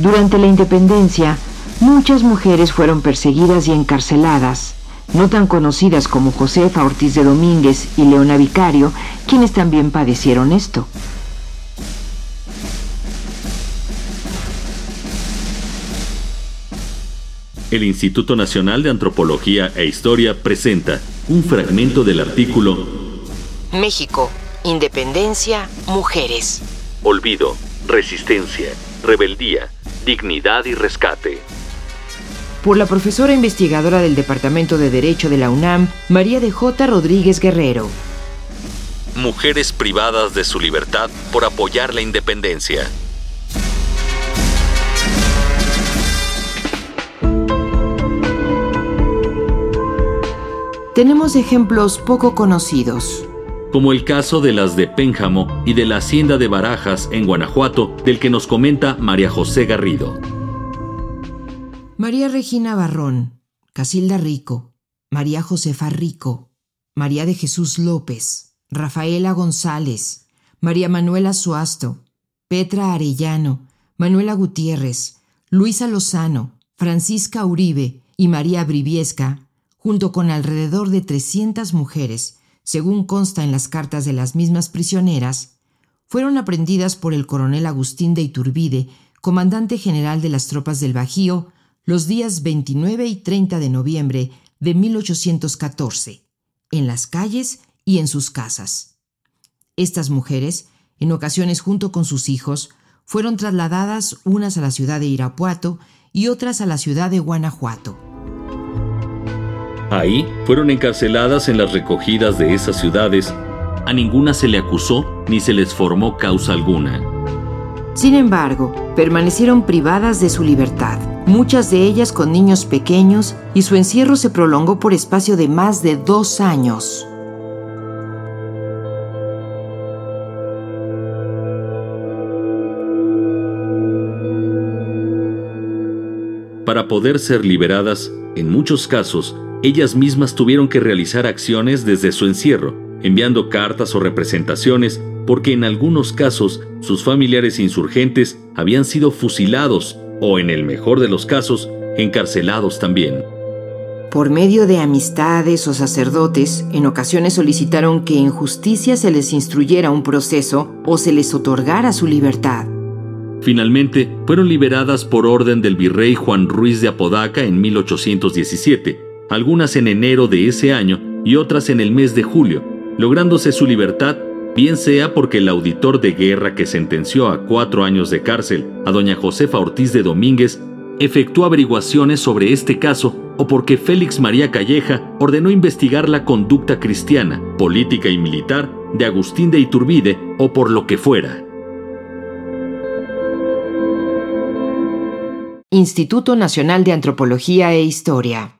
Durante la independencia, muchas mujeres fueron perseguidas y encarceladas, no tan conocidas como Josefa Ortiz de Domínguez y Leona Vicario, quienes también padecieron esto. El Instituto Nacional de Antropología e Historia presenta un fragmento del artículo México, Independencia, Mujeres. Olvido, Resistencia, Rebeldía, Dignidad y Rescate. Por la profesora investigadora del Departamento de Derecho de la UNAM, María de J. Rodríguez Guerrero. Mujeres privadas de su libertad por apoyar la independencia. Tenemos ejemplos poco conocidos. Como el caso de las de Pénjamo y de la hacienda de Barajas en Guanajuato, del que nos comenta María José Garrido. María Regina Barrón, Casilda Rico, María Josefa Rico, María de Jesús López, Rafaela González, María Manuela Suasto, Petra Arellano, Manuela Gutiérrez, Luisa Lozano, Francisca Uribe y María Briviesca junto con alrededor de 300 mujeres, según consta en las cartas de las mismas prisioneras, fueron aprendidas por el coronel Agustín de Iturbide, comandante general de las tropas del Bajío, los días 29 y 30 de noviembre de 1814, en las calles y en sus casas. Estas mujeres, en ocasiones junto con sus hijos, fueron trasladadas unas a la ciudad de Irapuato y otras a la ciudad de Guanajuato. Ahí fueron encarceladas en las recogidas de esas ciudades. A ninguna se le acusó ni se les formó causa alguna. Sin embargo, permanecieron privadas de su libertad, muchas de ellas con niños pequeños, y su encierro se prolongó por espacio de más de dos años. Para poder ser liberadas, en muchos casos, ellas mismas tuvieron que realizar acciones desde su encierro, enviando cartas o representaciones, porque en algunos casos sus familiares insurgentes habían sido fusilados o, en el mejor de los casos, encarcelados también. Por medio de amistades o sacerdotes, en ocasiones solicitaron que en justicia se les instruyera un proceso o se les otorgara su libertad. Finalmente, fueron liberadas por orden del virrey Juan Ruiz de Apodaca en 1817, algunas en enero de ese año y otras en el mes de julio, lográndose su libertad, bien sea porque el auditor de guerra que sentenció a cuatro años de cárcel a doña Josefa Ortiz de Domínguez efectuó averiguaciones sobre este caso o porque Félix María Calleja ordenó investigar la conducta cristiana, política y militar de Agustín de Iturbide o por lo que fuera. Instituto Nacional de Antropología e Historia